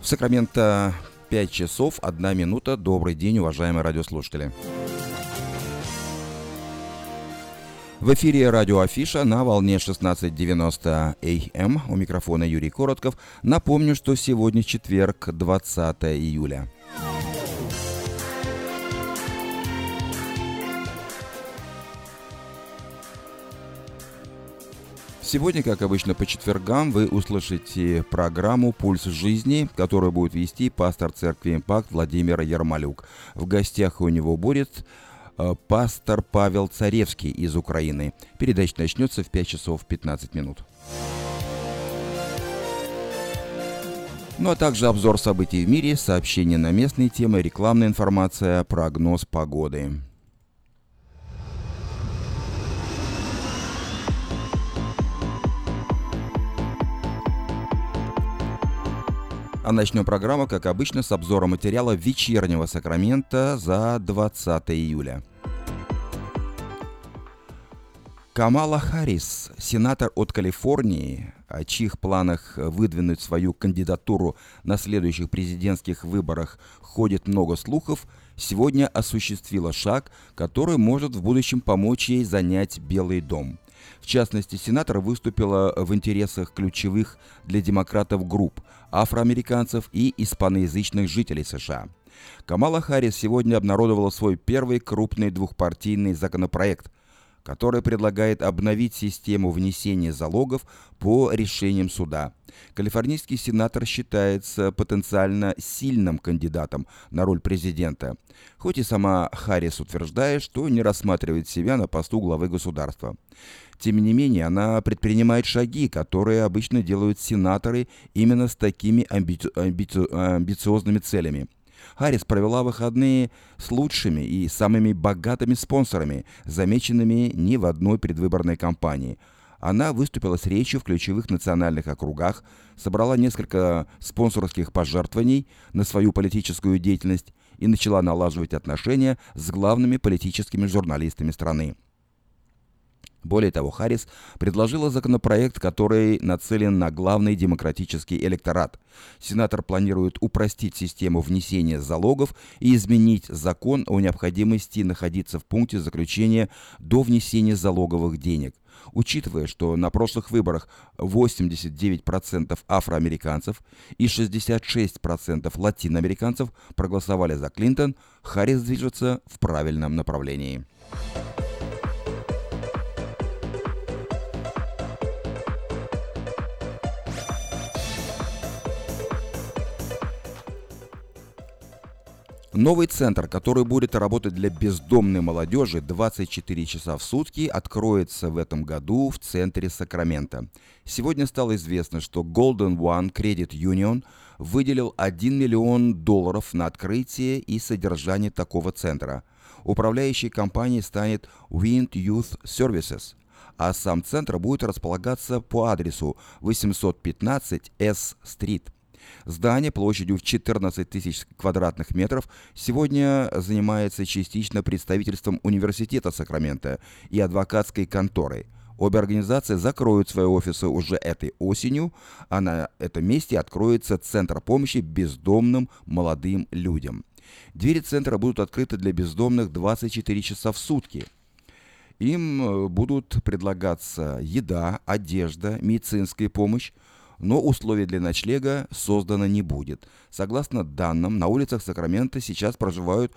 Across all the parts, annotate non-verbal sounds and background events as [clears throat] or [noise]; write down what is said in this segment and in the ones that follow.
В Сакраменто 5 часов 1 минута. Добрый день, уважаемые радиослушатели. В эфире радио Афиша на волне 16.90 АМ. Эм. У микрофона Юрий Коротков. Напомню, что сегодня четверг, 20 июля. Сегодня, как обычно, по четвергам вы услышите программу «Пульс жизни», которую будет вести пастор церкви «Импакт» Владимир Ермолюк. В гостях у него будет пастор Павел Царевский из Украины. Передача начнется в 5 часов 15 минут. Ну а также обзор событий в мире, сообщения на местные темы, рекламная информация, прогноз погоды. А начнем программу, как обычно, с обзора материала вечернего Сакрамента за 20 июля. Камала Харрис, сенатор от Калифорнии, о чьих планах выдвинуть свою кандидатуру на следующих президентских выборах ходит много слухов, сегодня осуществила шаг, который может в будущем помочь ей занять Белый дом – в частности, сенатор выступила в интересах ключевых для демократов групп – афроамериканцев и испаноязычных жителей США. Камала Харрис сегодня обнародовала свой первый крупный двухпартийный законопроект, который предлагает обновить систему внесения залогов по решениям суда. Калифорнийский сенатор считается потенциально сильным кандидатом на роль президента, хоть и сама Харрис утверждает, что не рассматривает себя на посту главы государства. Тем не менее, она предпринимает шаги, которые обычно делают сенаторы именно с такими амби- амби- амбициозными целями. Харрис провела выходные с лучшими и самыми богатыми спонсорами, замеченными ни в одной предвыборной кампании. Она выступила с речью в ключевых национальных округах, собрала несколько спонсорских пожертвований на свою политическую деятельность и начала налаживать отношения с главными политическими журналистами страны. Более того, Харрис предложила законопроект, который нацелен на главный демократический электорат. Сенатор планирует упростить систему внесения залогов и изменить закон о необходимости находиться в пункте заключения до внесения залоговых денег. Учитывая, что на прошлых выборах 89% афроамериканцев и 66% латиноамериканцев проголосовали за Клинтон, Харрис движется в правильном направлении. Новый центр, который будет работать для бездомной молодежи 24 часа в сутки, откроется в этом году в центре Сакрамента. Сегодня стало известно, что Golden One Credit Union выделил 1 миллион долларов на открытие и содержание такого центра. Управляющей компанией станет Wind Youth Services, а сам центр будет располагаться по адресу 815 S Street Здание площадью в 14 тысяч квадратных метров сегодня занимается частично представительством Университета Сакрамента и адвокатской конторой. Обе организации закроют свои офисы уже этой осенью, а на этом месте откроется Центр помощи бездомным молодым людям. Двери центра будут открыты для бездомных 24 часа в сутки. Им э, будут предлагаться еда, одежда, медицинская помощь, но условий для ночлега создано не будет. Согласно данным, на улицах Сакрамента сейчас проживают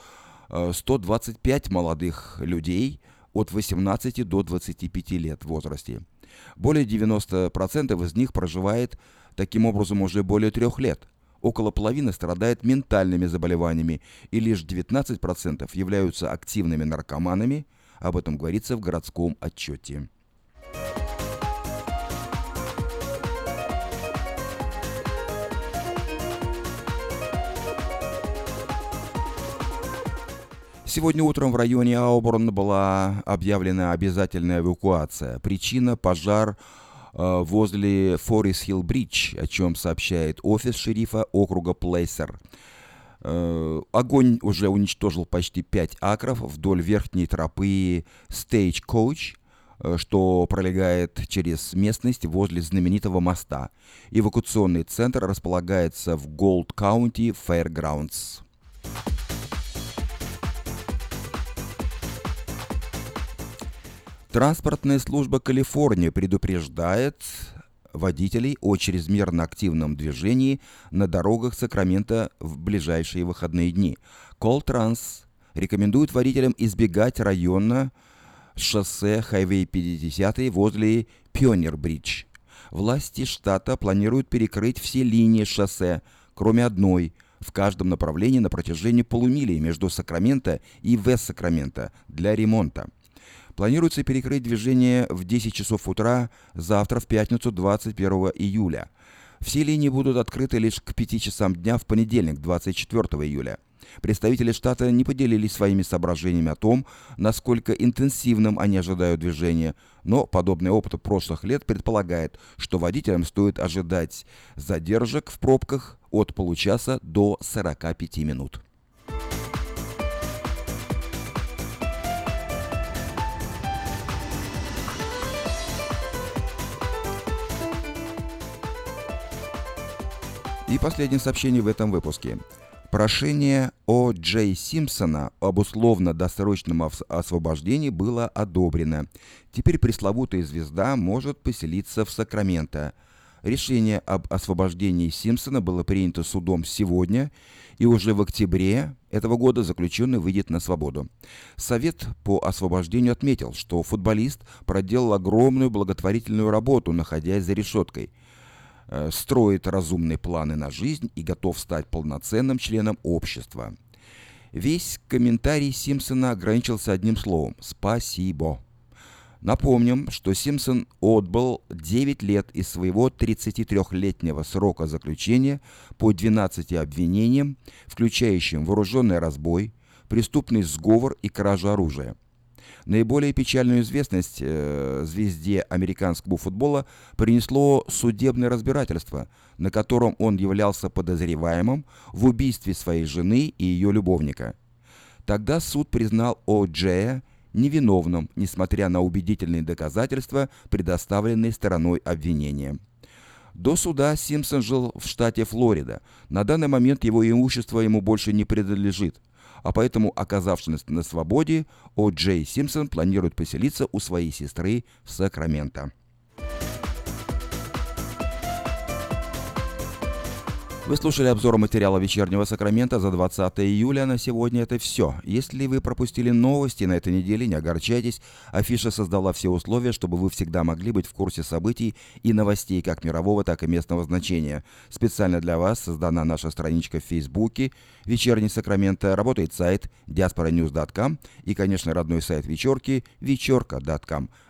125 э, молодых людей от 18 до 25 лет в возрасте. Более 90% из них проживает таким образом уже более трех лет. Около половины страдает ментальными заболеваниями, и лишь 19% являются активными наркоманами. Об этом говорится в городском отчете. Сегодня утром в районе Ауборн была объявлена обязательная эвакуация. Причина – пожар возле Форис Хилл Бридж, о чем сообщает офис шерифа округа Плейсер. Огонь уже уничтожил почти 5 акров вдоль верхней тропы Stagecoach, что пролегает через местность возле знаменитого моста. Эвакуационный центр располагается в Голд County Fairgrounds. Транспортная служба Калифорнии предупреждает водителей о чрезмерно активном движении на дорогах Сакрамента в ближайшие выходные дни. Колтранс рекомендует водителям избегать района шоссе Хайвей 50 возле Пионер-Бридж. Власти штата планируют перекрыть все линии шоссе, кроме одной, в каждом направлении на протяжении полумили между Сакраменто и Вест-Сакраменто для ремонта. Планируется перекрыть движение в 10 часов утра завтра в пятницу 21 июля. Все линии будут открыты лишь к 5 часам дня в понедельник 24 июля. Представители штата не поделились своими соображениями о том, насколько интенсивным они ожидают движения, но подобный опыт прошлых лет предполагает, что водителям стоит ожидать задержек в пробках от получаса до 45 минут. И последнее сообщение в этом выпуске. Прошение О. Джей Симпсона об условно-досрочном освобождении было одобрено. Теперь пресловутая звезда может поселиться в Сакраменто. Решение об освобождении Симпсона было принято судом сегодня, и уже в октябре этого года заключенный выйдет на свободу. Совет по освобождению отметил, что футболист проделал огромную благотворительную работу, находясь за решеткой – строит разумные планы на жизнь и готов стать полноценным членом общества. Весь комментарий Симпсона ограничился одним словом – «спасибо». Напомним, что Симпсон отбыл 9 лет из своего 33-летнего срока заключения по 12 обвинениям, включающим вооруженный разбой, преступный сговор и кражу оружия – Наиболее печальную известность э, звезде американского футбола принесло судебное разбирательство, на котором он являлся подозреваемым в убийстве своей жены и ее любовника. Тогда суд признал О. Джея невиновным, несмотря на убедительные доказательства, предоставленные стороной обвинения. До суда Симпсон жил в штате Флорида. На данный момент его имущество ему больше не принадлежит а поэтому, оказавшись на свободе, О. Джей Симпсон планирует поселиться у своей сестры в Сакраменто. Вы слушали обзор материала «Вечернего Сакрамента» за 20 июля. На сегодня это все. Если вы пропустили новости на этой неделе, не огорчайтесь. Афиша создала все условия, чтобы вы всегда могли быть в курсе событий и новостей как мирового, так и местного значения. Специально для вас создана наша страничка в Фейсбуке «Вечерний Сакраменто». Работает сайт diasporanews.com и, конечно, родной сайт вечерки вечерка.com.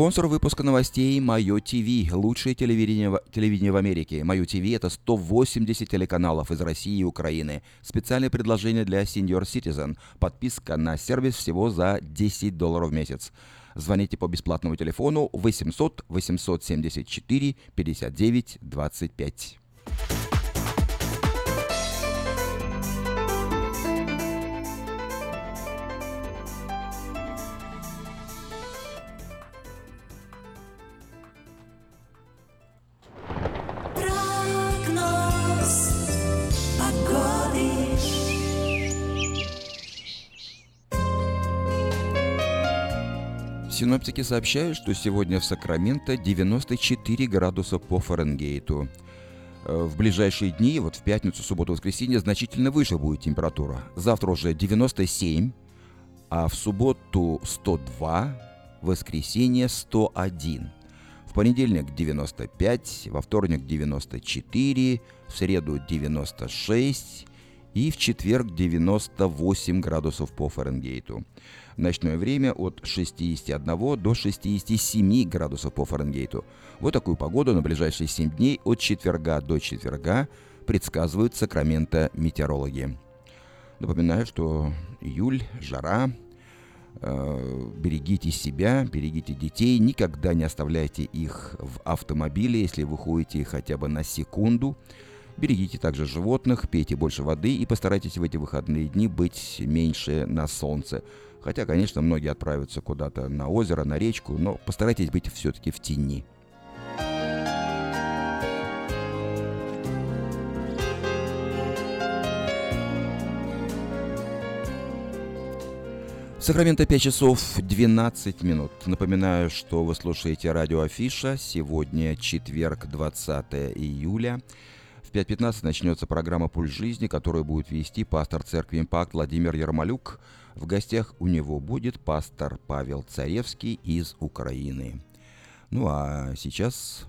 Спонсор выпуска новостей Майо ТВ, лучшее телевидение, телевидение в Америке. Майо ТВ это 180 телеканалов из России и Украины. Специальное предложение для Senior Citizen. Подписка на сервис всего за 10 долларов в месяц. Звоните по бесплатному телефону 800 874 59 25. Синоптики сообщают, что сегодня в Сакраменто 94 градуса по Фаренгейту. Э, в ближайшие дни, вот в пятницу, субботу, воскресенье, значительно выше будет температура. Завтра уже 97, а в субботу 102, в воскресенье 101. в понедельник 95, во вторник 94, в среду 96 и в четверг 98 градусов по Фаренгейту. В ночное время от 61 до 67 градусов по Фаренгейту. Вот такую погоду на ближайшие 7 дней от четверга до четверга предсказывают Сакраменто метеорологи. Напоминаю, что июль, жара, э, берегите себя, берегите детей, никогда не оставляйте их в автомобиле, если вы ходите хотя бы на секунду. Берегите также животных, пейте больше воды и постарайтесь в эти выходные дни быть меньше на солнце. Хотя, конечно, многие отправятся куда-то на озеро, на речку, но постарайтесь быть все-таки в тени. Сакраменто 5 часов 12 минут. Напоминаю, что вы слушаете радио Афиша. Сегодня четверг, 20 июля. В 5.15 начнется программа «Пульс жизни», которую будет вести пастор церкви «Импакт» Владимир Ермолюк. В гостях у него будет пастор Павел Царевский из Украины. Ну а сейчас...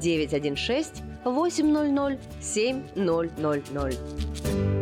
916 800 7000.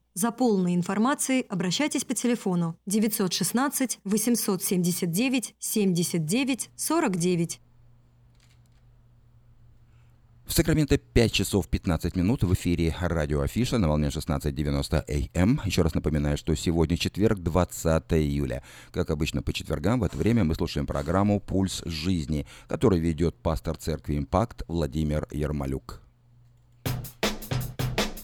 За полной информацией обращайтесь по телефону 916 879 79 49. В Сакраменто 5 часов 15 минут в эфире радио Афиша на волне 16.90 АМ. Эм. Еще раз напоминаю, что сегодня четверг, 20 июля. Как обычно по четвергам в это время мы слушаем программу «Пульс жизни», которую ведет пастор церкви «Импакт» Владимир Ермолюк.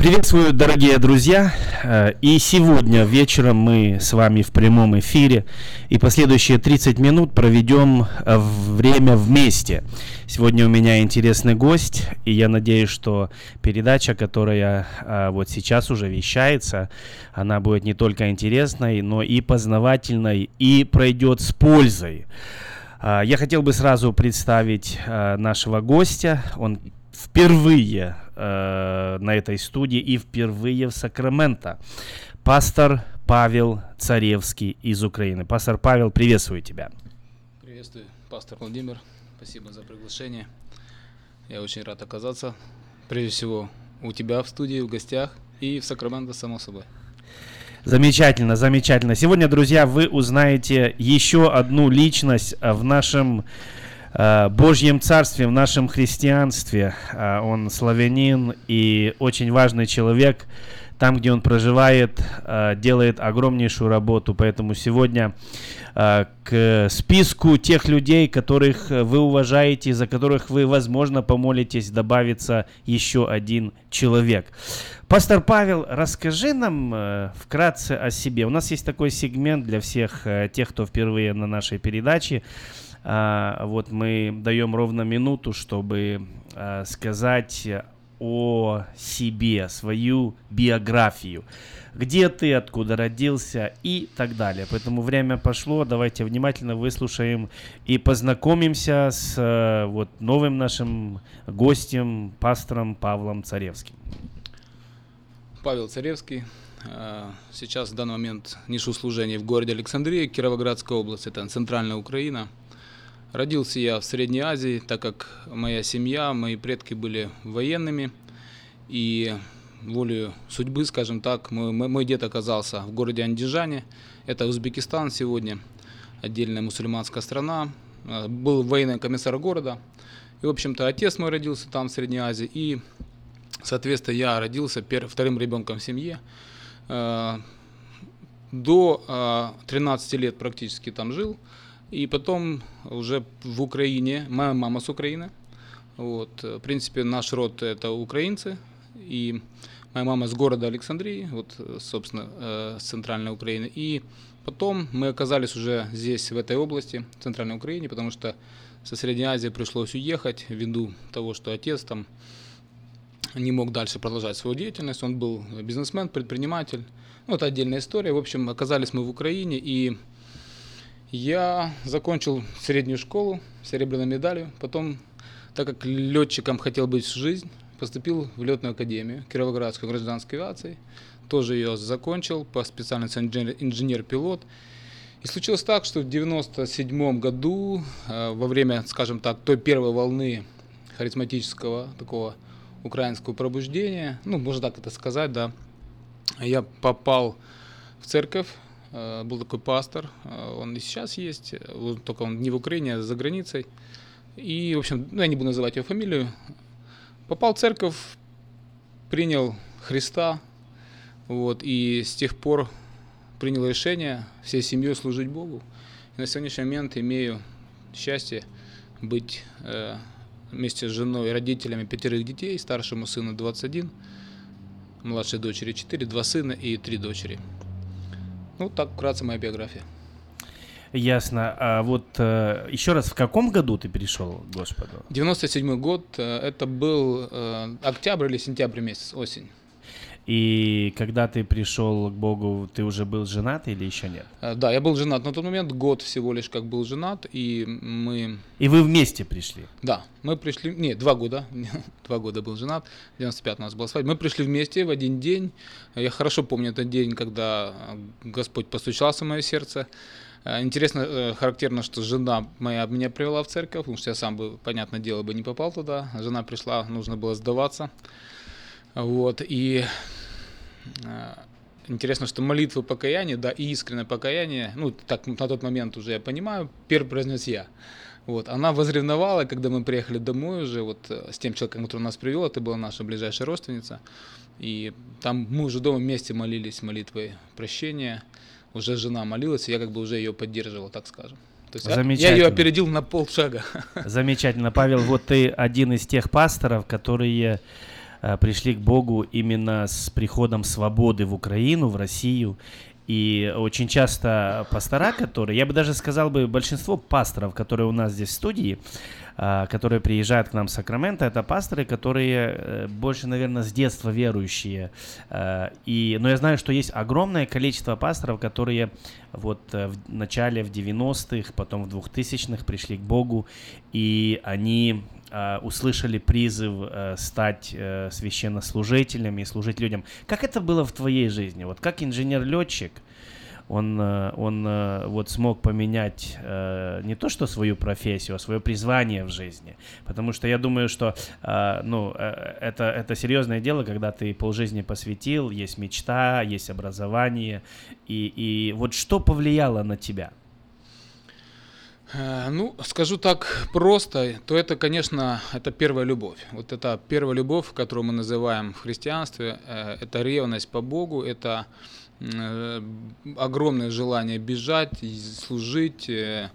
Приветствую, дорогие друзья. Э, и сегодня вечером мы с вами в прямом эфире и последующие 30 минут проведем э, время вместе. Сегодня у меня интересный гость, и я надеюсь, что передача, которая э, вот сейчас уже вещается, она будет не только интересной, но и познавательной, и пройдет с пользой. Я хотел бы сразу представить нашего гостя. Он впервые э, на этой студии и впервые в Сакраменто. Пастор Павел Царевский из Украины. Пастор Павел, приветствую тебя. Приветствую, пастор Владимир. Спасибо за приглашение. Я очень рад оказаться, прежде всего, у тебя в студии, в гостях и в Сакраменто, само собой. Замечательно, замечательно. Сегодня, друзья, вы узнаете еще одну личность в нашем Э, Божьем Царстве, в нашем христианстве. Э, он славянин и очень важный человек. Там, где он проживает, э, делает огромнейшую работу. Поэтому сегодня к списку тех людей, которых вы уважаете, за которых вы, возможно, помолитесь, добавится еще один человек. Пастор Павел, расскажи нам вкратце о себе. У нас есть такой сегмент для всех тех, кто впервые на нашей передаче. А, вот мы даем ровно минуту, чтобы а, сказать о себе, свою биографию. Где ты, откуда родился и так далее. Поэтому время пошло, давайте внимательно выслушаем и познакомимся с э, вот новым нашим гостем, пастором Павлом Царевским. Павел Царевский. А, сейчас в данный момент нешу служение в городе Александрия, Кировоградская область, это центральная Украина – Родился я в Средней Азии, так как моя семья, мои предки были военными. И волею судьбы, скажем так, мой, мой дед оказался в городе Андижане. Это Узбекистан сегодня, отдельная мусульманская страна. А, был военный комиссар города. И, в общем-то, отец мой родился там, в Средней Азии. И, соответственно, я родился вторым ребенком в семье. А, до 13 лет практически там жил. И потом уже в Украине, моя мама с Украины. Вот, в принципе, наш род это украинцы. И моя мама с города Александрии, вот, собственно, э, с центральной Украины. И потом мы оказались уже здесь, в этой области, в центральной Украине, потому что со Средней Азии пришлось уехать ввиду того, что отец там не мог дальше продолжать свою деятельность. Он был бизнесмен, предприниматель. Ну, это отдельная история. В общем, оказались мы в Украине, и я закончил среднюю школу серебряной медалью. Потом, так как летчиком хотел быть всю жизнь, поступил в летную академию Кировоградской гражданской авиации. Тоже ее закончил по специальности инженер-пилот. И случилось так, что в 97 году, э, во время, скажем так, той первой волны харизматического такого украинского пробуждения, ну, можно так это сказать, да, я попал в церковь был такой пастор, э, он и сейчас есть, только он не в Украине, а за границей. И, в общем, ну, я не буду называть его фамилию. Попал в церковь, принял Христа, вот, и с тех пор принял решение всей семьей служить Богу. И на сегодняшний момент имею счастье быть э, вместе с женой и родителями пятерых детей, старшему сыну 21, младшей дочери 4, два сына и три дочери. Ну, так вкратце моя биография. Ясно. А вот э, еще раз, в каком году ты перешел к Господу? 97 год. Э, это был э, октябрь или сентябрь месяц, осень. И когда ты пришел к Богу, ты уже был женат или еще нет? Э, да, я был женат на тот момент, год всего лишь как был женат, и мы... И вы вместе пришли? Да, мы пришли, нет, два года, [laughs] два года был женат, 95 у нас была свадьба. Мы пришли вместе в один день, я хорошо помню этот день, когда Господь постучался в мое сердце. Э, интересно, э, характерно, что жена моя меня привела в церковь, потому что я сам бы, понятное дело, бы не попал туда. Жена пришла, нужно было сдаваться. Вот, и э, интересно, что молитвы покаяния, да, и искреннее покаяние, ну, так на тот момент уже я понимаю, первый произнес я. Вот, она возревновала, когда мы приехали домой уже, вот, э, с тем человеком, который нас привел, это была наша ближайшая родственница, и там мы уже дома вместе молились молитвой прощения, уже жена молилась, и я как бы уже ее поддерживал, так скажем. То есть я ее опередил на полшага. [laughs] Замечательно. Павел, вот ты один из тех пасторов, которые э, пришли к Богу именно с приходом свободы в Украину, в Россию. И очень часто пастора, которые, я бы даже сказал бы, большинство пасторов, которые у нас здесь в студии, а, которые приезжают к нам в Сакраменто, это пасторы, которые э, больше, наверное, с детства верующие. И, но я знаю, что есть огромное количество пасторов, которые вот э, в начале, в 90-х, потом в 2000-х пришли к Богу, и они услышали призыв э, стать священнослужителями и служить людям. Как это было в твоей жизни? Вот как инженер-летчик – он, э, он э, вот смог поменять э, не то что свою профессию, а свое призвание в жизни. Потому что я думаю, что ну, это, это серьезное дело, когда ты полжизни посвятил, есть мечта, есть образование. И, и вот что повлияло на тебя? Ну, скажу так просто, то это, конечно, это первая любовь. Вот это первая любовь, которую мы называем в христианстве, это ревность по Богу, это Э, огромное желание бежать, служить, э,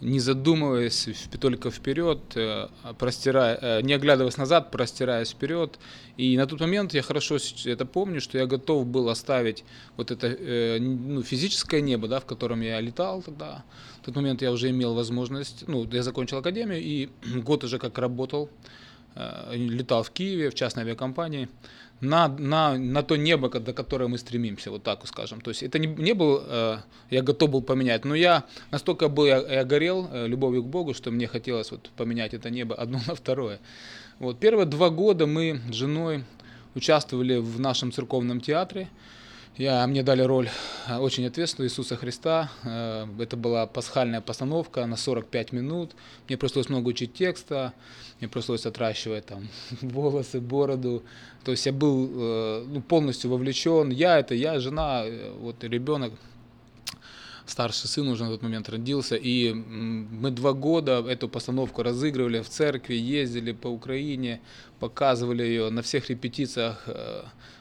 не задумываясь, только вперед, э, простирая, не оглядываясь назад, простираясь вперед. И на тот момент я хорошо это помню, что я готов был оставить вот это ну, физическое небо, да, в котором я летал тогда. Тот момент я уже имел возможность, ну, я закончил академию и [clears throat] год уже как работал, летал в Киеве в частной авиакомпании на, на, на то небо, до которого мы стремимся, вот так скажем. То есть это не, не был, э, я готов был поменять, но я настолько был, я, я горел э, любовью к Богу, что мне хотелось вот поменять это небо одно [laughs] на второе. Вот первые два года мы с женой участвовали в нашем церковном театре. Я, мне дали роль э, очень ответственную Иисуса Христа. Э, это была пасхальная постановка на 45 минут. Мне пришлось много учить текста, мне пришлось отращивать там [laughs] волосы, бороду. То есть я был э, ну, полностью вовлечен. Я это, я, жена, вот ребенок старший сын уже на тот момент родился, и мы два года эту постановку разыгрывали в церкви, ездили по Украине, показывали ее на всех репетициях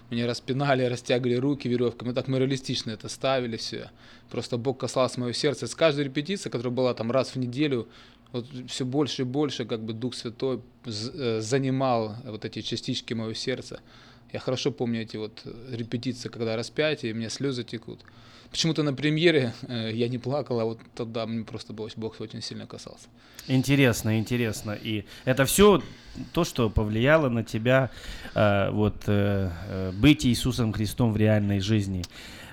меня распинали, растягивали руки веревками. Так мы реалистично это ставили все. Просто Бог касался мое сердце. С каждой репетиции, которая была там раз в неделю, вот все больше и больше как бы Дух Святой э, занимал вот эти частички моего сердца. Я хорошо помню эти вот репетиции, когда распятие, и мне слезы текут. Почему-то на премьере э, я не плакал, а вот тогда мне просто Бог очень сильно касался. Интересно, интересно. И это все то, что повлияло на тебя э, вот э, э быть Иисусом Христом в реальной жизни.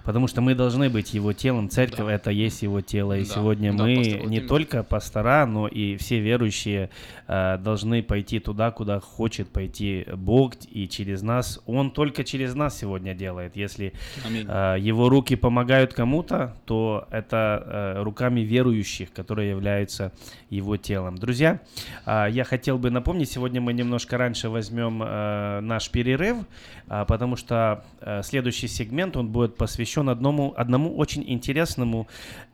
Потому что мы должны быть его телом, церковь да. это есть его тело. И да. сегодня да, мы пастор, не только пастора, но и все верующие э, должны пойти туда, куда хочет пойти Бог, и через нас. Он только через нас сегодня делает. Если э, его руки помогают кому-то, то это э, руками верующих, которые являются его телом. Друзья, э, я хотел бы напомнить, сегодня мы немножко раньше возьмем э, наш перерыв, потому что э, следующий сегмент, он будет посвящен одному, одному очень интересному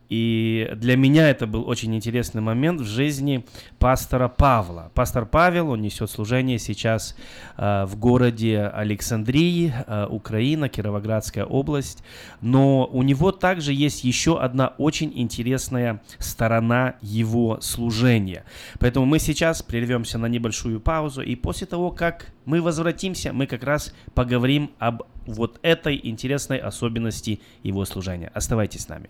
и для меня это был очень интересный момент в жизни пастора Павла. Пастор Павел, он несет служение сейчас э, в городе Александрии, э, Украина, Кировоградская область. Но у него также есть еще одна очень интересная сторона его служения. Поэтому мы сейчас прервемся на небольшую паузу. И после того, как мы возвратимся, мы как раз поговорим об вот этой интересной особенности его служения. Оставайтесь с нами.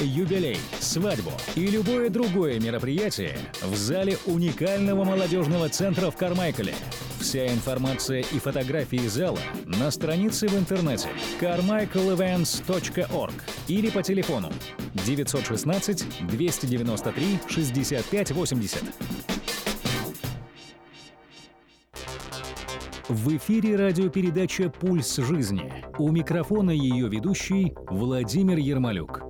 юбилей, свадьбу и любое другое мероприятие в зале уникального молодежного центра в Кармайкале – Вся информация и фотографии зала на странице в интернете carmichaelevents.org или по телефону 916 293 6580. В эфире радиопередача «Пульс жизни». У микрофона ее ведущий Владимир Ермолюк.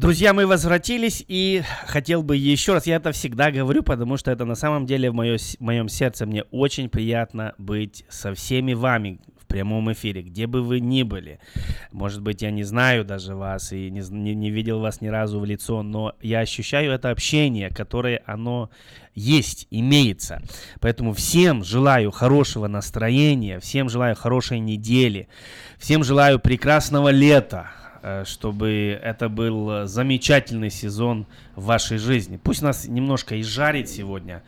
Друзья, мы возвратились, и хотел бы еще раз, я это всегда говорю, потому что это на самом деле в, мое, в моем сердце мне очень приятно быть со всеми вами в прямом эфире, где бы вы ни были. Может быть, я не знаю даже вас и не, не, не видел вас ни разу в лицо, но я ощущаю это общение, которое оно есть, имеется. Поэтому всем желаю хорошего настроения, всем желаю хорошей недели, всем желаю прекрасного лета, чтобы это был замечательный сезон в вашей жизни. Пусть нас немножко и жарит сегодня,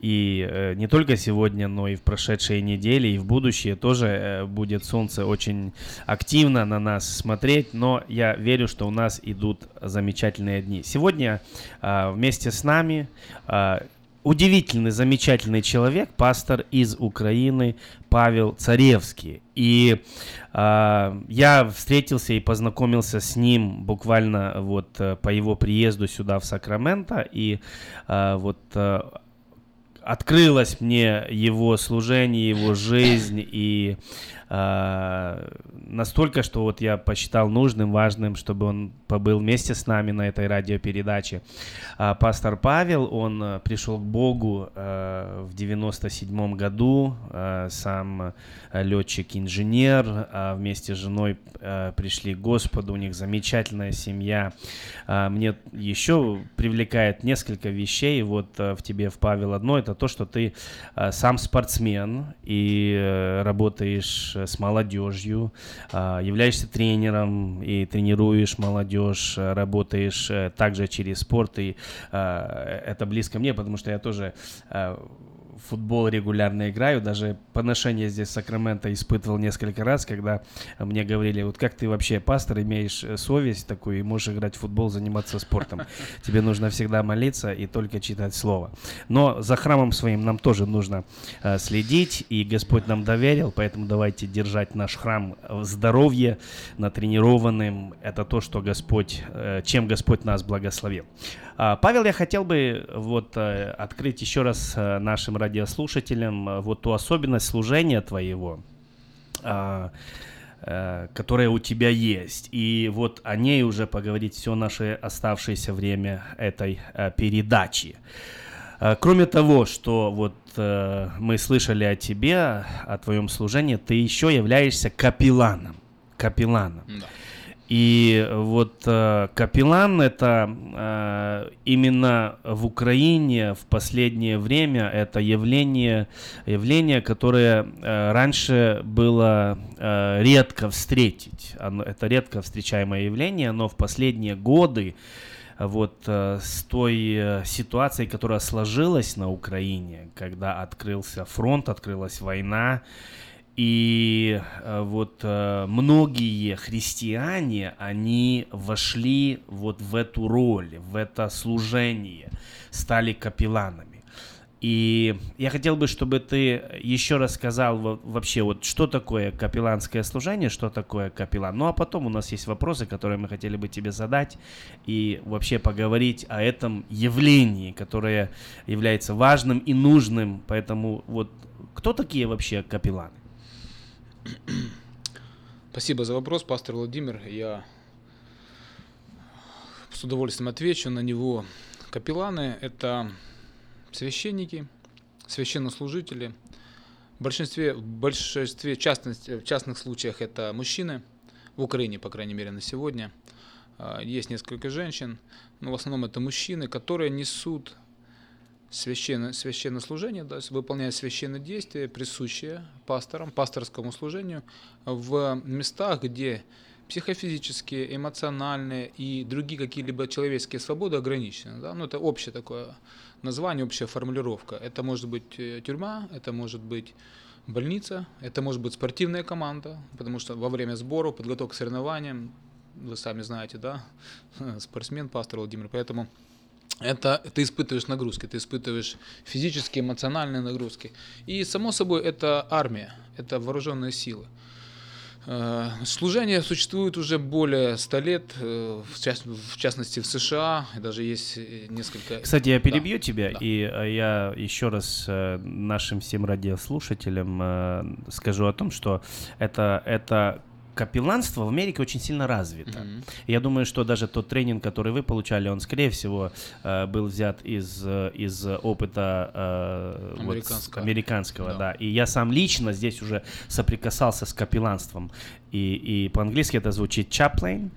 и э, не только сегодня, но и в прошедшие недели, и в будущее тоже э, будет солнце очень активно на нас смотреть, но я верю, что у нас идут замечательные дни. Сегодня вместе с нами удивительный, замечательный человек, пастор из Украины Павел Царевский. И э, я встретился и познакомился с ним буквально вот э, по его приезду сюда в Сакраменто. И э, вот э, открылось мне его служение, его жизнь и э, настолько, что вот я посчитал нужным, важным, чтобы он побыл вместе с нами на этой радиопередаче. А пастор Павел, он э, пришел к Богу э, в 97 году, э, сам летчик-инженер, э, вместе с женой э, пришли к Господу, у них замечательная семья. Э, мне еще привлекает несколько вещей, вот э, в тебе, в Павел, одно, это то, что ты э, сам спортсмен и э, работаешь с молодежью, э, являешься тренером и тренируешь молодежь, э, работаешь э, также через спорт, и э, это близко мне, потому что я тоже э, футбол регулярно играю, даже поношение здесь в Сакраменто испытывал несколько раз, когда мне говорили, вот как ты вообще, пастор, имеешь э, совесть такую и можешь играть в футбол, заниматься спортом. Тебе нужно всегда молиться и только читать Слово. Но за храмом своим нам тоже нужно э, следить, и Господь нам доверил, поэтому давайте держать наш храм в здоровье, натренированным. Это то, что Господь, э, чем Господь нас благословил. А, Павел, я хотел бы вот э, открыть еще раз э, нашим радиослушателям э, вот ту особенность служения твоего, а, которая у тебя есть. И вот о ней уже поговорить все наше оставшееся время этой передачи. Кроме того, что вот мы слышали о тебе, о твоем служении, ты еще являешься капелланом. Капелланом. Да. И вот э, капеллан это э, именно в Украине в последнее время это явление, явление, которое э, раньше было э, редко встретить. Оно, это редко встречаемое явление, но в последние годы вот э, с той э, ситуацией, которая сложилась на Украине, когда открылся фронт, открылась война, и э, вот э, многие христиане, они вошли вот в эту роль, в это служение, стали капелланами. И я хотел бы, чтобы ты еще рассказал вообще, вот что такое капелланское служение, что такое капеллан. Ну а потом у нас есть вопросы, которые мы хотели бы тебе задать и вообще поговорить о этом явлении, которое является важным и нужным. Поэтому вот кто такие вообще капелланы? Спасибо за вопрос, пастор Владимир. Я с удовольствием отвечу на него. Капелланы – это священники, священнослужители. В большинстве, в большинстве частных, в частных случаях это мужчины, в Украине, по крайней мере, на сегодня. А, есть несколько женщин, но в основном это мужчины, которые несут священно, священнослужение, то есть выполняя священные действия, присущие пасторам, пасторскому служению в местах, где психофизические, эмоциональные и другие какие-либо человеческие свободы ограничены. Да? Ну, это общее такое название, общая формулировка. Это может быть э, тюрьма, это может быть больница, это может быть спортивная команда, потому что во время сбора, подготовки к соревнованиям, вы сами знаете, да, [laughs] спортсмен, пастор Владимир, поэтому это ты испытываешь нагрузки, ты испытываешь физические, эмоциональные нагрузки. И, само собой, это армия, это вооруженные силы. Э, служение существует уже более ста лет, э, в, част, в частности в США, даже есть э, несколько... Кстати, я перебью да, тебя, да. и я еще раз нашим всем радиослушателям скажу о том, что это, это капелланство в Америке очень сильно развито. Mm-hmm. Я думаю, что даже тот тренинг, который вы получали, он, скорее всего, э, был взят из, из опыта э, американского, вот, американского да. да. И я сам лично здесь уже соприкасался с капелланством. И, и по-английски это звучит chaplain.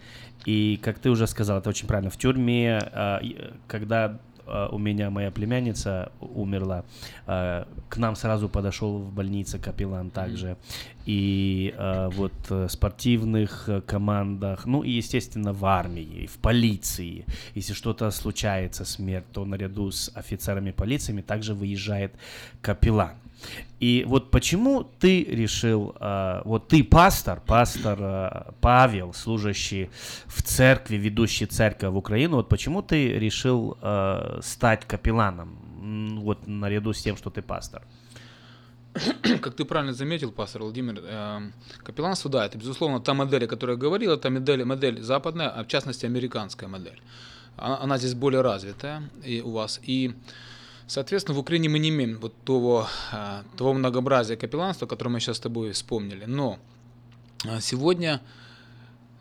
И, как ты уже сказал, это очень правильно, в тюрьме, э, когда Э, у меня моя племянница умерла, э, к нам сразу подошел в больнице капеллан также. И э, вот в спортивных командах, ну и, естественно, в армии, в полиции. Если что-то случается, смерть, то наряду с офицерами полиции также выезжает капеллан. И вот почему ты решил, э, вот ты пастор, пастор э, Павел, служащий в церкви, ведущий церковь в Украину, вот почему ты решил э, стать капелланом, вот наряду с тем, что ты пастор? [clears throat] Как ты правильно заметил, пастор Владимир, э, капелланство, да, это, безусловно, та модель, о которой я говорил, это модель, модель западная, а в частности, американская модель. Она, она здесь более развитая и у вас. И Соответственно, в Украине мы не имеем вот того, а, того многообразия капелланства, которое мы сейчас с тобой вспомнили. Но а, сегодня,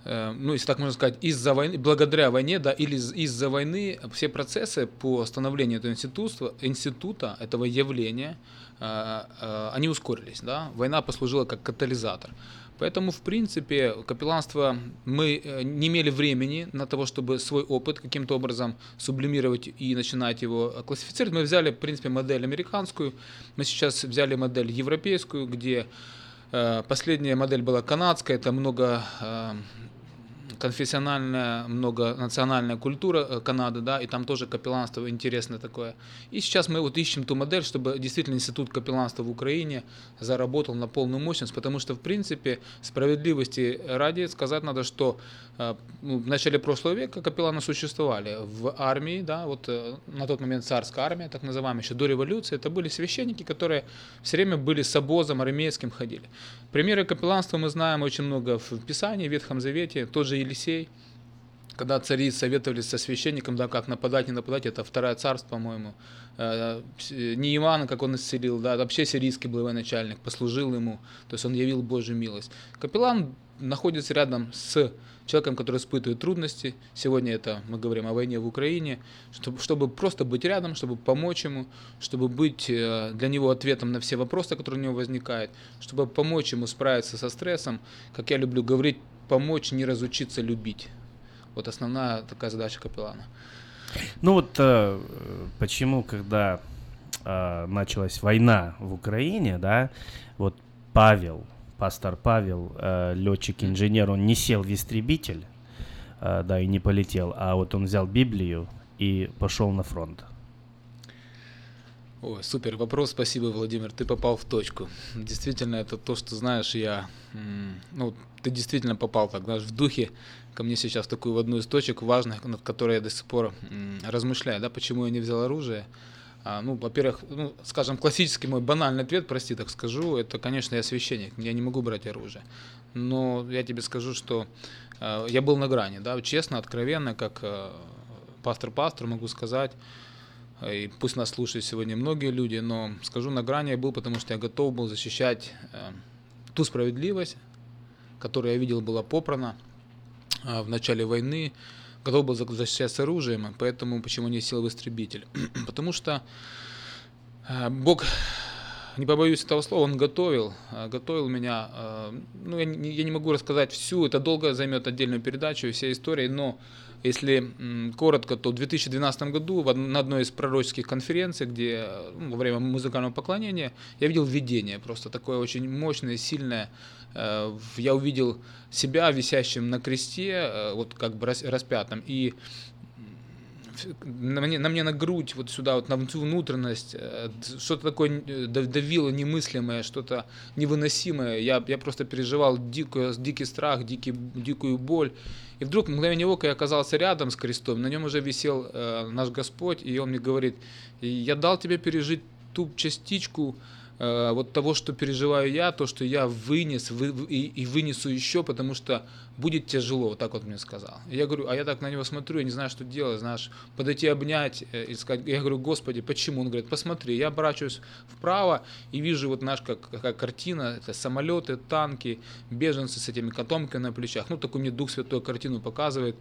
э, ну, если так можно сказать, из-за войны, благодаря войне, да, или из-за войны все процессы по становлению этого института, института этого явления, а, они ускорились. Да? Война послужила как катализатор. Поэтому, в принципе, капелланство мы э, не имели времени на того, чтобы свой опыт каким-то образом сублимировать и начинать его классифицировать. Мы взяли, в принципе, модель американскую, мы сейчас взяли модель европейскую, где э, последняя модель была канадская, это много э, конфессиональная, многонациональная культура э, Канады, да, и там тоже капелланство интересное такое. И сейчас мы вот ищем ту модель, чтобы действительно институт капелланства в Украине заработал на полную мощность, потому что, в принципе, справедливости ради сказать надо, что э, ну, в начале прошлого века капелланы существовали в армии, да, вот э, на тот момент царская армия, так называемая, еще до революции, это были священники, которые все время были с обозом армейским ходили. Примеры капелланства мы знаем очень много в Писании, в Ветхом Завете, тот же Елисей, когда цари советовались со священником, да, как нападать, не нападать, это второе царство, по-моему. Э, не Ивана, как он исцелил, да, вообще сирийский был военачальник, послужил ему, то есть он явил Божью милость. Капеллан находится рядом с человеком, который испытывает трудности. Сегодня это мы говорим о войне в Украине, чтобы, чтобы просто быть рядом, чтобы помочь ему, чтобы быть э, для него ответом на все вопросы, которые у него возникают, чтобы помочь ему справиться со стрессом. Как я люблю говорить, помочь не разучиться любить. Вот основная такая задача капеллана. Ну вот э, почему, когда э, началась война в Украине, да, вот Павел, пастор Павел, э, летчик-инженер, он не сел в истребитель, э, да, и не полетел, а вот он взял Библию и пошел на фронт. Ой, супер вопрос, спасибо, Владимир, ты попал в точку. Действительно, это то, что знаешь, я, ну, ты действительно попал так, знаешь, в духе ко мне сейчас такую в одну из точек важных, над которой я до сих пор размышляю, да, почему я не взял оружие. А, ну, во-первых, ну, скажем, классический мой банальный ответ, прости, так скажу, это, конечно, я священник, я не могу брать оружие. Но я тебе скажу, что э, я был на грани, да, честно, откровенно, как э, пастор-пастор могу сказать, и пусть нас слушают сегодня многие люди, но скажу, на грани я был, потому что я готов был защищать э, ту справедливость, которую я видел была попрана э, в начале войны, готов был защищать с оружием, поэтому почему не в истребитель? [clears throat] потому что э, Бог не побоюсь этого слова, он готовил, э, готовил меня. Э, ну, я не, я не могу рассказать всю, это долго займет отдельную передачу, все истории, но если коротко, то в 2012 году на одной из пророческих конференций, где ну, во время музыкального поклонения, я видел видение, просто такое очень мощное, сильное. Э, я увидел себя висящим на кресте, вот как бы распятым, и на мне, на мне на грудь, вот сюда, вот на всю внутренность, э, что-то такое э, давило немыслимое, что-то невыносимое. Я, я просто переживал дикую, дикий страх, дикий, дикую боль. И вдруг, мгновение ока, я оказался рядом с крестом, на нем уже висел э, наш Господь, и он мне говорит, я дал тебе пережить ту частичку, вот того, что переживаю я, то, что я вынес вы, и, и вынесу еще, потому что будет тяжело, вот так вот мне сказал. Я говорю, а я так на него смотрю, я не знаю, что делать, знаешь, подойти обнять э, и сказать, я говорю, Господи, почему? Он говорит, посмотри, я оборачиваюсь вправо и вижу вот наш, как, какая картина, это самолеты, танки, беженцы с этими котомками на плечах, ну, такую мне Дух Святой картину показывает,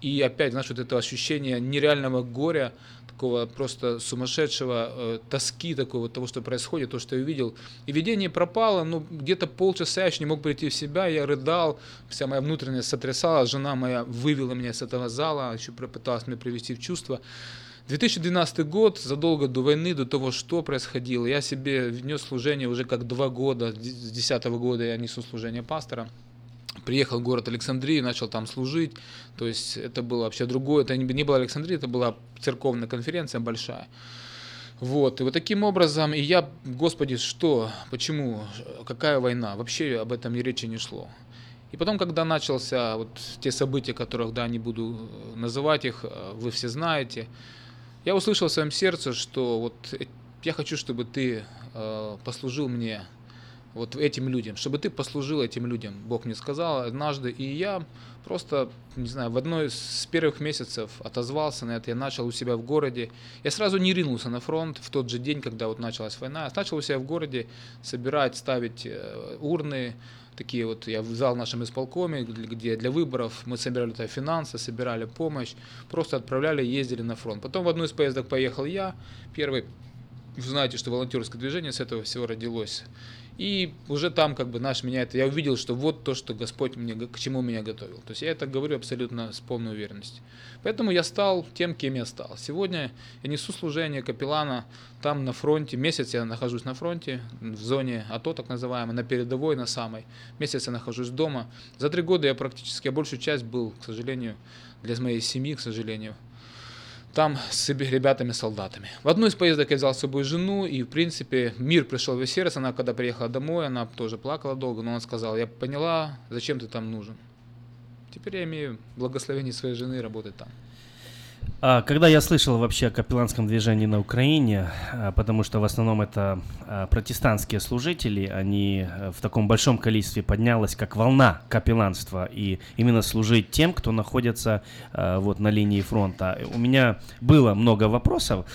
и опять, знаешь, вот это ощущение нереального горя, такого просто сумасшедшего э, тоски такого того, что происходит, то, что я увидел. И видение пропало, ну, где-то полчаса я еще не мог прийти в себя, я рыдал, вся моя внутренность сотрясала, жена моя вывела меня с этого зала, еще пыталась меня привести в чувство. 2012 год, задолго до войны, до того, что происходило, я себе внес служение уже как два года, с 2010 года я несу служение пастора приехал в город Александрию, начал там служить. То есть это было вообще другое. Это не, была Александрия, это была церковная конференция большая. Вот, и вот таким образом, и я, Господи, что, почему, какая война, вообще об этом ни речи не шло. И потом, когда начался вот те события, которых, да, не буду называть их, вы все знаете, я услышал в своем сердце, что вот я хочу, чтобы ты э, послужил мне вот этим людям, чтобы ты послужил этим людям. Бог мне сказал однажды, и я просто, не знаю, в одной из первых месяцев отозвался на это, я начал у себя в городе. Я сразу не ринулся на фронт в тот же день, когда вот началась война. Я начал у себя в городе собирать, ставить э, урны, такие вот, я в зал нашем исполкоме, где для выборов мы собирали туда финансы, собирали помощь, просто отправляли, ездили на фронт. Потом в одну из поездок поехал я, первый, вы знаете, что волонтерское движение с этого всего родилось. И уже там как бы наш меня это, я увидел, что вот то, что Господь мне, к чему меня готовил. То есть я это говорю абсолютно с полной уверенностью. Поэтому я стал тем, кем я стал. Сегодня я несу служение капеллана там на фронте. Месяц я нахожусь на фронте, в зоне АТО, так называемой, на передовой, на самой. Месяц я нахожусь дома. За три года я практически, я большую часть был, к сожалению, для моей семьи, к сожалению, там с ребятами-солдатами. В одну из поездок я взял с собой жену, и, в принципе, мир пришел в ее сердце. Она, когда приехала домой, она тоже плакала долго, но она сказала, я поняла, зачем ты там нужен. Теперь я имею благословение своей жены работать там. А, когда я слышал вообще о капелланском движении на Украине, а, потому что в основном это а, протестантские служители, они э, в таком большом количестве поднялась как волна капелланства и именно служить тем, кто находится вот на линии фронта. У меня было много вопросов.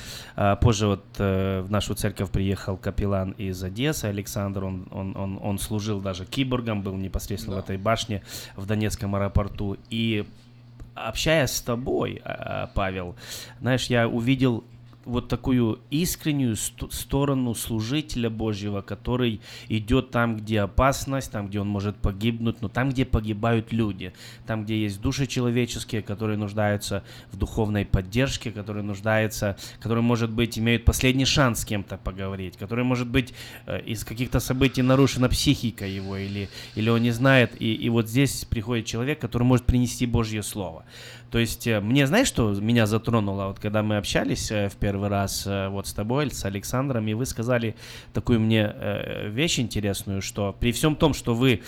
Позже вот э, в нашу церковь приехал капеллан из Одессы, Александр, он, он, он, он служил даже киборгом, был непосредственно да. в этой башне в Донецком аэропорту. И общаясь с тобой, а, Павел, знаешь, я увидел вот такую искреннюю сторону служителя Божьего, который идет там, где опасность, там, где он может погибнуть, но там, где погибают люди, там, где есть души человеческие, которые нуждаются в духовной поддержке, которые нуждаются, которые, может быть, имеют последний шанс с кем-то поговорить, которые, может быть, э, из каких-то событий нарушена психика его, или, или он не знает, и, и вот здесь приходит человек, который может принести Божье Слово. То есть э, мне, знаешь, что меня затронуло, вот когда мы общались э, в первый раз э, вот с тобой, с Александром, и вы сказали такую мне вещь интересную, что при всем том, что вы,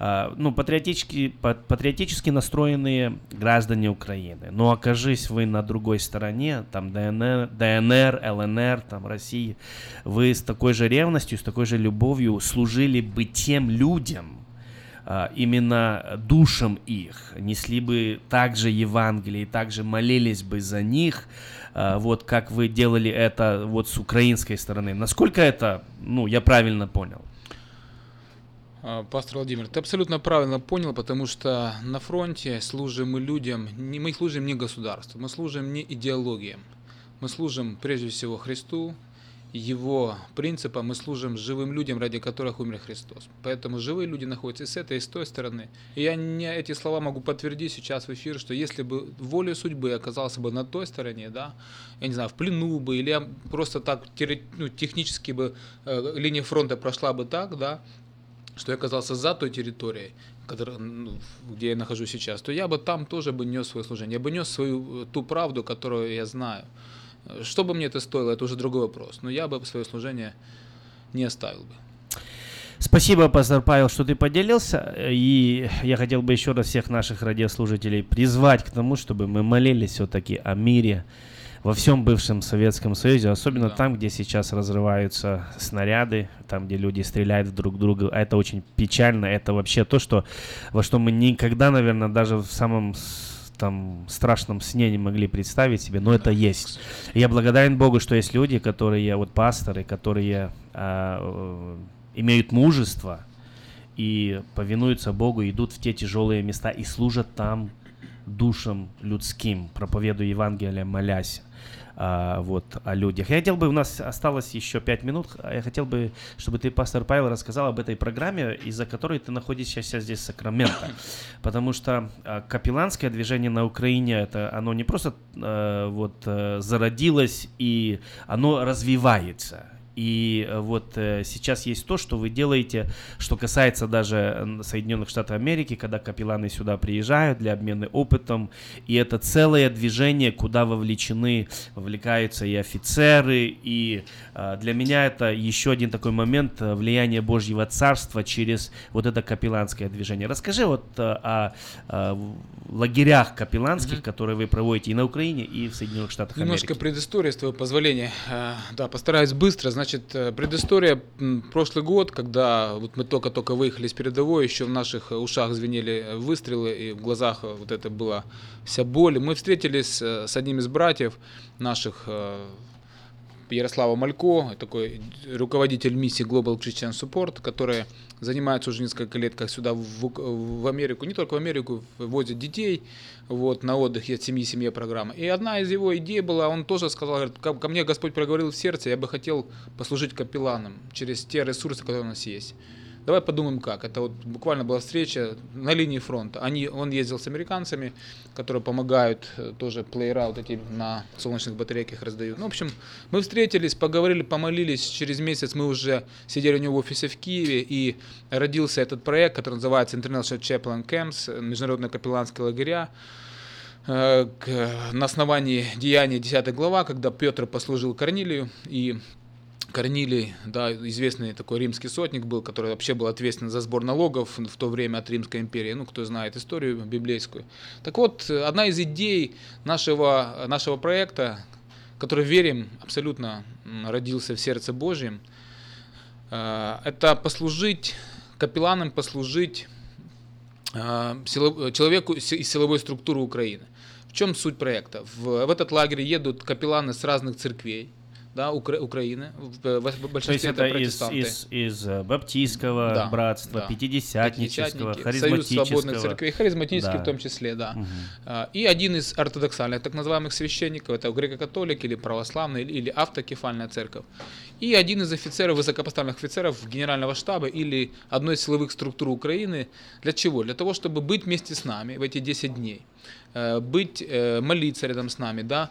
ну, патриотически, патриотически настроенные граждане Украины, но окажись вы на другой стороне, там ДНР, ДНР, ЛНР, там России, вы с такой же ревностью, с такой же любовью служили бы тем людям, именно душам их, несли бы также Евангелие, также молились бы за них, а, вот как вы делали это вот с украинской стороны. Насколько это, ну, я правильно понял? А, пастор Владимир, ты абсолютно правильно понял, потому что на фронте служим мы людям, мы служим не государству, мы служим не идеологиям, мы служим прежде всего Христу, его принципа мы служим живым людям, ради которых умер Христос. Поэтому живые люди находятся и с этой, и с той стороны. И я не эти слова могу подтвердить сейчас в эфир, что если бы волей судьбы оказался бы на той стороне, да, я не знаю, в плену бы, или просто так ну, технически бы э, линия фронта прошла бы так, да, что я оказался за той территорией, который, ну, где я нахожусь сейчас, то я бы там тоже бы нес свое служение. Я бы нес свою э, ту правду, которую я знаю. Что бы мне это стоило, это уже другой вопрос. Но я бы свое служение не оставил бы. Спасибо, пастор Павел, что ты поделился. И я хотел бы еще раз всех наших радиослужителей призвать к тому, чтобы мы молились все-таки о мире во всем бывшем Советском Союзе, особенно да. там, где сейчас разрываются снаряды, там, где люди стреляют друг друга. Это очень печально. Это вообще то, что, во что мы никогда, наверное, даже в самом там страшном сне не могли представить себе, но это есть. я благодарен Богу, что есть люди, которые, вот пасторы, которые а, имеют мужество и повинуются Богу, идут в те тяжелые места и служат там душам людским, проповедуя Евангелие, молясь а, вот, о людях. Я хотел бы, у нас осталось еще пять минут, я хотел бы, чтобы ты, пастор Павел, рассказал об этой программе, из-за которой ты находишься сейчас здесь в Сакраменто. Потому что а, капелланское движение на Украине, это оно не просто а, вот а, зародилось, и оно развивается. И э, вот э, сейчас есть то, что вы делаете, что касается даже Соединенных Штатов Америки, когда капелланы сюда приезжают для обмена опытом, и это целое движение, куда вовлечены, вовлекаются и офицеры, и э, для меня это еще один такой момент влияния Божьего Царства через вот это капелланское движение. Расскажи вот о, о лагерях капелланских, mm-hmm. которые вы проводите и на Украине, и в Соединенных Штатах Америки. Немножко предыстория, с твоего позволения. Да, постараюсь быстро. Значит, Значит, э, предыстория. Прошлый год, когда вот мы только-только выехали с передовой, еще в наших ушах звенели выстрелы, и в глазах вот это была вся боль. Мы встретились э, с одним из братьев наших, э, Ярослава Малько, такой руководитель миссии Global Christian Support, который занимается уже несколько лет, как сюда в, в Америку, не только в Америку, возят детей вот, на отдых, есть семьи, семье программа. И одна из его идей была, он тоже сказал, говорит, ко мне Господь проговорил в сердце, я бы хотел послужить капелланом через те ресурсы, которые у нас есть. Давай подумаем как. Это вот буквально была встреча на линии фронта. Они, он ездил с американцами, которые помогают э, тоже плеера вот эти на солнечных батарейках раздают. Ну, в общем, мы встретились, поговорили, помолились. Через месяц мы уже сидели у него в офисе в Киеве, и родился этот проект, который называется International Chaplain Camps, международные капелланские лагеря э, на основании деяния 10 глава, когда Петр послужил Корнилию, и Корнилий, да, известный такой римский сотник был, который вообще был ответственен за сбор налогов в то время от Римской империи, ну, кто знает историю библейскую. Так вот, одна из идей нашего, нашего проекта, который, верим, абсолютно родился в сердце Божьем, э, это послужить, капелланом послужить э, человеку из силовой структуры Украины. В чем суть проекта? В, в этот лагерь едут капелланы с разных церквей, да, Укра- Украины, в, в большинстве это, это из, из, из э, баптистского да, братства, да. пятидесятнического, харизматического. Союз свободных церквей, харизматический да. в том числе, да. Угу. И один из ортодоксальных, так называемых священников, это греко-католик или православный, или автокефальная церковь. И один из офицеров, высокопоставленных офицеров генерального штаба или одной из силовых структур Украины. Для чего? Для того, чтобы быть вместе с нами в эти 10 дней э, быть, э, молиться рядом с нами, да,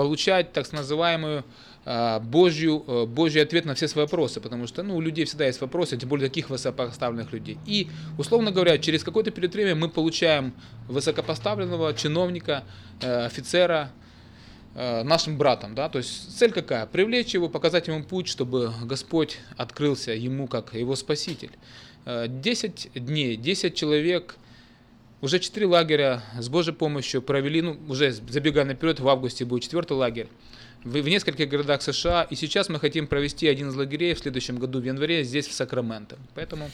получать так называемую а, Божью, э, Божий ответ на все свои вопросы, потому что ну, у людей всегда есть вопросы, тем более таких высокопоставленных людей. И, условно говоря, через какое-то период времени мы получаем высокопоставленного чиновника, э, офицера, э, нашим братом, да, то есть цель какая? Привлечь его, показать ему путь, чтобы Господь открылся ему как его спаситель. 10 дней, 10 человек – уже четыре лагеря с Божьей помощью провели, ну, уже забегая наперед, в августе будет четвертый лагерь в, в нескольких городах США. И сейчас мы хотим провести один из лагерей в следующем году, в январе, здесь, в Сакраменто. Поэтому...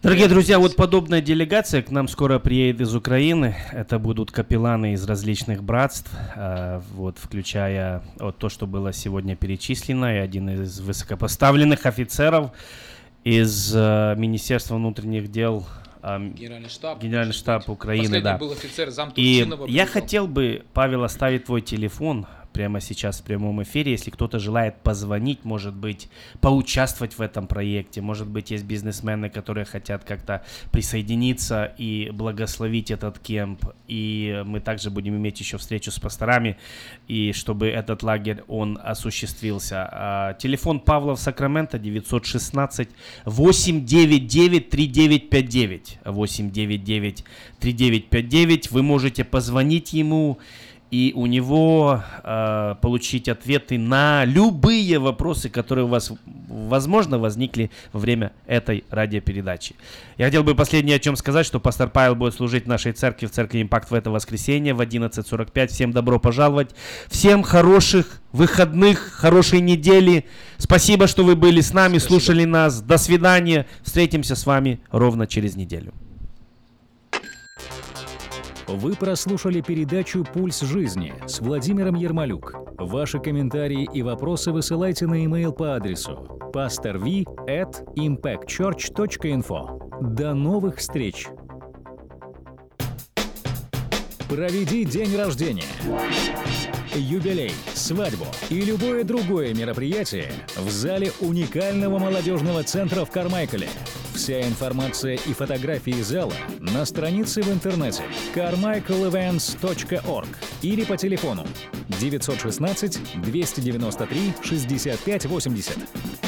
Дорогие друзья, вот подобная делегация к нам скоро приедет из Украины. Это будут капелланы из различных братств, а, вот, включая вот то, что было сегодня перечислено, и один из высокопоставленных офицеров из э, Министерства внутренних дел Генеральный штаб. Генеральный штаб Украины, да. был офицер, зам И я хотел бы, Павел, оставить твой телефон прямо сейчас в прямом эфире. Если кто-то желает позвонить, может быть, поучаствовать в этом проекте, может быть, есть бизнесмены, которые хотят как-то присоединиться и благословить этот кемп. И мы также будем иметь еще встречу с пасторами, и чтобы этот лагерь, он осуществился. А, телефон Павла в Сакраменто 916 899 3959 899 3959. Вы можете позвонить ему и у него э, получить ответы на любые вопросы, которые у вас, возможно, возникли во время этой радиопередачи. Я хотел бы последнее о чем сказать, что пастор Павел будет служить в нашей церкви, в церкви Импакт в это воскресенье в 11.45. Всем добро пожаловать. Всем хороших выходных, хорошей недели. Спасибо, что вы были с нами, Спасибо. слушали нас. До свидания. Встретимся с вами ровно через неделю. Вы прослушали передачу «Пульс жизни» с Владимиром Ермолюк. Ваши комментарии и вопросы высылайте на e-mail по адресу pastorv at impactchurch.info. До новых встреч! Проведи день рождения, юбилей, свадьбу и любое другое мероприятие в зале уникального молодежного центра в Кармайкале – Вся информация и фотографии зала на странице в интернете carmichaelevents.org или по телефону 916 293 65 80.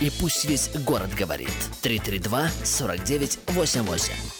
И пусть весь город говорит. 332 49 88.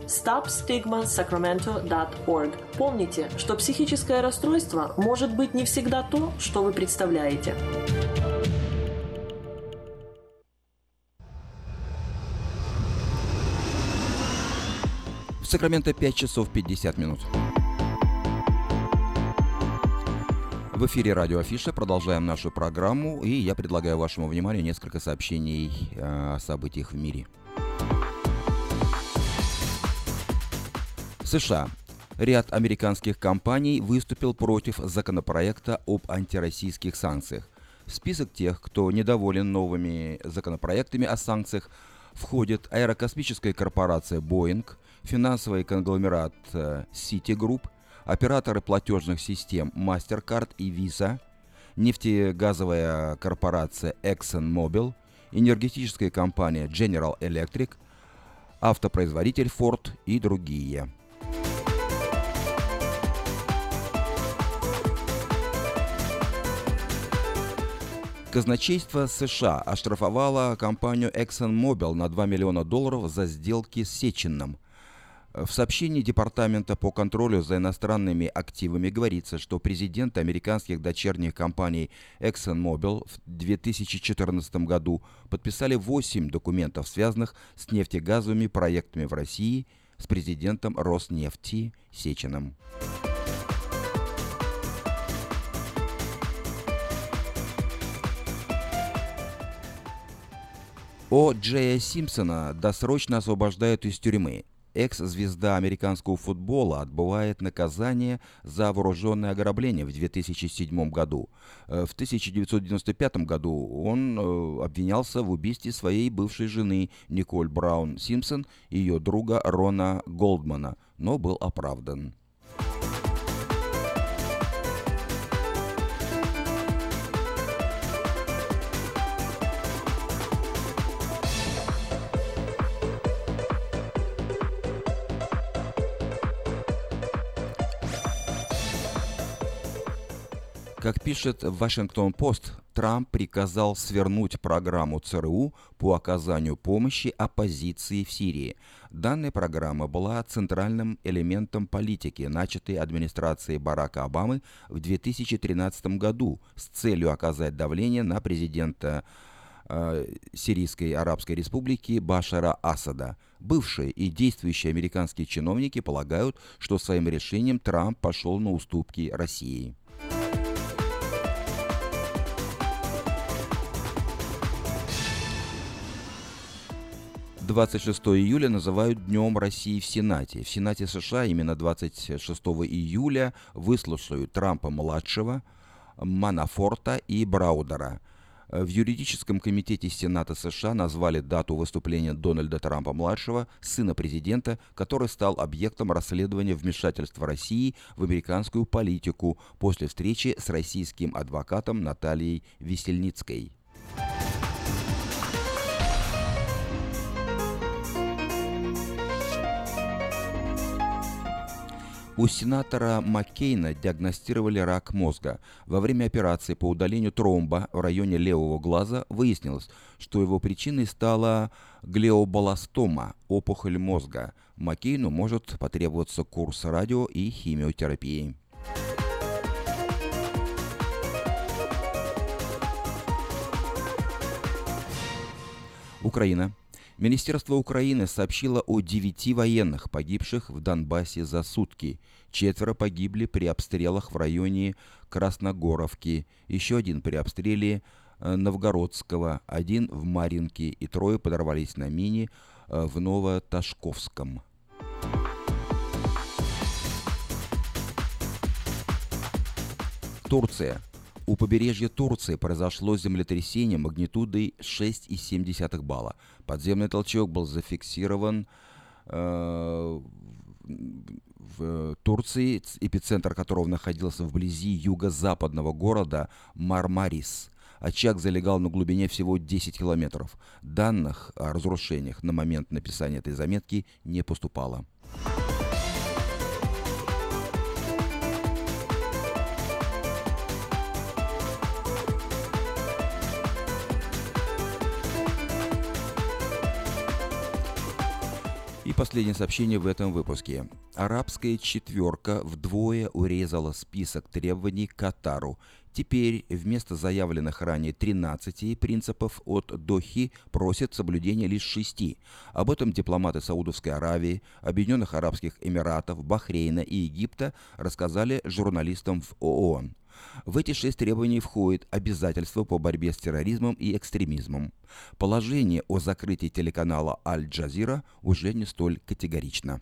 stopstigmasacramento.org. Помните, что психическое расстройство может быть не всегда то, что вы представляете. В Сакраменто 5 часов 50 минут. В эфире радио Афиша. Продолжаем нашу программу. И я предлагаю вашему вниманию несколько сообщений э, о событиях в мире. США. Ряд американских компаний выступил против законопроекта об антироссийских санкциях. В список тех, кто недоволен новыми законопроектами о санкциях, входит аэрокосмическая корпорация Boeing, финансовый конгломерат э, Citigroup, операторы платежных систем MasterCard и Visa, нефтегазовая корпорация ExxonMobil, энергетическая компания General Electric, автопроизводитель Ford и другие. Казначейство США оштрафовало компанию ExxonMobil на 2 миллиона долларов за сделки с Сеченным. В сообщении Департамента по контролю за иностранными активами говорится, что президенты американских дочерних компаний ExxonMobil в 2014 году подписали 8 документов, связанных с нефтегазовыми проектами в России с президентом Роснефти Сеченым. О Джея Симпсона досрочно освобождают из тюрьмы. Экс-звезда американского футбола отбывает наказание за вооруженное ограбление в 2007 году. Э, в 1995 году он э, обвинялся в убийстве своей бывшей жены Николь Браун Симпсон и ее друга Рона Голдмана, но был оправдан. Как пишет Вашингтон-Пост, Трамп приказал свернуть программу ЦРУ по оказанию помощи оппозиции в Сирии. Данная программа была центральным элементом политики, начатой администрацией Барака Обамы в 2013 году с целью оказать давление на президента э, Сирийской Арабской Республики Башара Асада. Бывшие и действующие американские чиновники полагают, что своим решением Трамп пошел на уступки России. 26 июля называют Днем России в Сенате. В Сенате США именно 26 июля выслушают Трампа-младшего, Манафорта и Браудера. В юридическом комитете Сената США назвали дату выступления Дональда Трампа-младшего, сына президента, который стал объектом расследования вмешательства России в американскую политику после встречи с российским адвокатом Натальей Весельницкой. У сенатора Маккейна диагностировали рак мозга. Во время операции по удалению тромба в районе левого глаза выяснилось, что его причиной стала глиобаластома, опухоль мозга. Маккейну может потребоваться курс радио и химиотерапии. Украина Министерство Украины сообщило о девяти военных, погибших в Донбассе за сутки. Четверо погибли при обстрелах в районе Красногоровки, еще один при обстреле э, Новгородского, один в Маринке и трое подорвались на мине э, в Новоташковском. Турция. У побережья Турции произошло землетрясение магнитудой 6,7 балла. Подземный толчок был зафиксирован э, в Турции, эпицентр которого находился вблизи юго-западного города Мармарис. Очаг залегал на глубине всего 10 километров. Данных о разрушениях на момент написания этой заметки не поступало. И последнее сообщение в этом выпуске. Арабская четверка вдвое урезала список требований к Катару. Теперь вместо заявленных ранее 13 принципов от Дохи просят соблюдения лишь шести. Об этом дипломаты Саудовской Аравии, Объединенных Арабских Эмиратов, Бахрейна и Египта рассказали журналистам в ООН. В эти шесть требований входит обязательство по борьбе с терроризмом и экстремизмом. Положение о закрытии телеканала Аль-Джазира уже не столь категорично.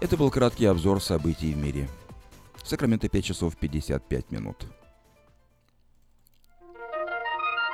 Это был краткий обзор событий в мире. Сакраменто 5 часов 55 минут.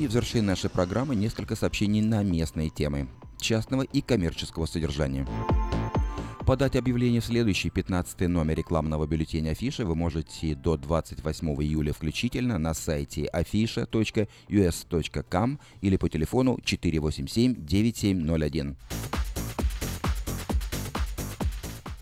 И в завершении нашей программы несколько сообщений на местные темы частного и коммерческого содержания. Подать объявление в следующий 15 номер рекламного бюллетеня Афиша вы можете до 28 июля включительно на сайте afisha.us.com или по телефону 487-9701.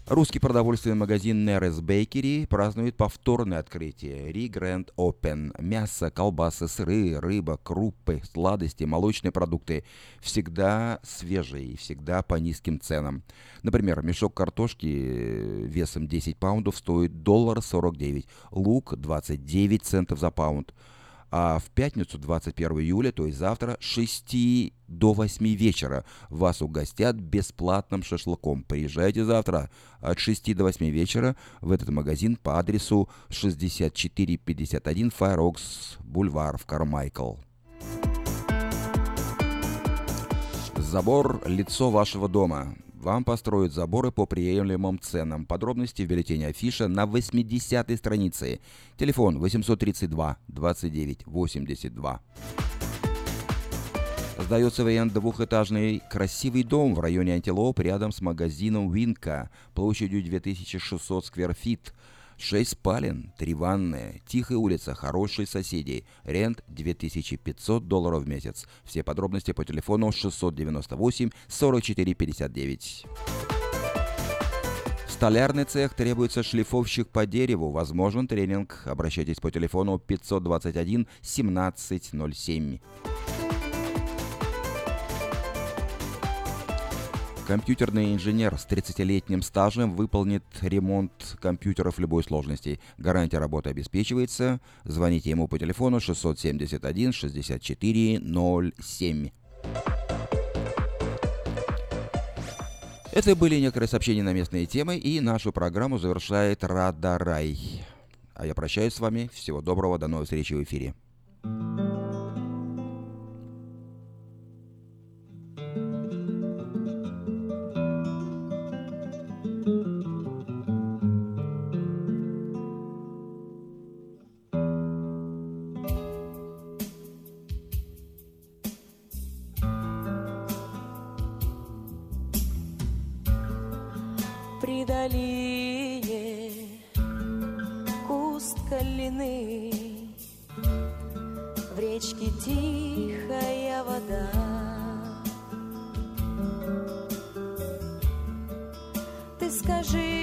Русский продовольственный магазин Нерес Бейкери празднует повторное открытие Ри Грэнд Open. Мясо, колбасы, сыры, рыба, крупы, сладости, молочные продукты. Всегда свежие, всегда по низким ценам. Например, мешок картошки весом 10 паундов стоит доллар 49, лук 29 центов за паунд. А в пятницу, 21 июля, то есть завтра, с 6 до 8 вечера вас угостят бесплатным шашлыком. Приезжайте завтра от 6 до 8 вечера в этот магазин по адресу 6451 Fire Oaks Бульвар в Кармайкл. Забор – лицо вашего дома. Вам построят заборы по приемлемым ценам. Подробности в бюллетене Афиша на 80-й странице. Телефон 832 29 82. Сдается в аренду двухэтажный красивый дом в районе Антилоп рядом с магазином Винка площадью 2600 скверфит. 6 спален, 3 ванные, тихая улица, хорошие соседи. Рент 2500 долларов в месяц. Все подробности по телефону 698 44 59. В столярный цех требуется шлифовщик по дереву. Возможен тренинг. Обращайтесь по телефону 521 1707. Компьютерный инженер с 30-летним стажем выполнит ремонт компьютеров любой сложности. Гарантия работы обеспечивается. Звоните ему по телефону 671 64 07. Это были некоторые сообщения на местные темы, и нашу программу завершает Рада Рай. А я прощаюсь с вами. Всего доброго, до новой встречи в эфире. Ты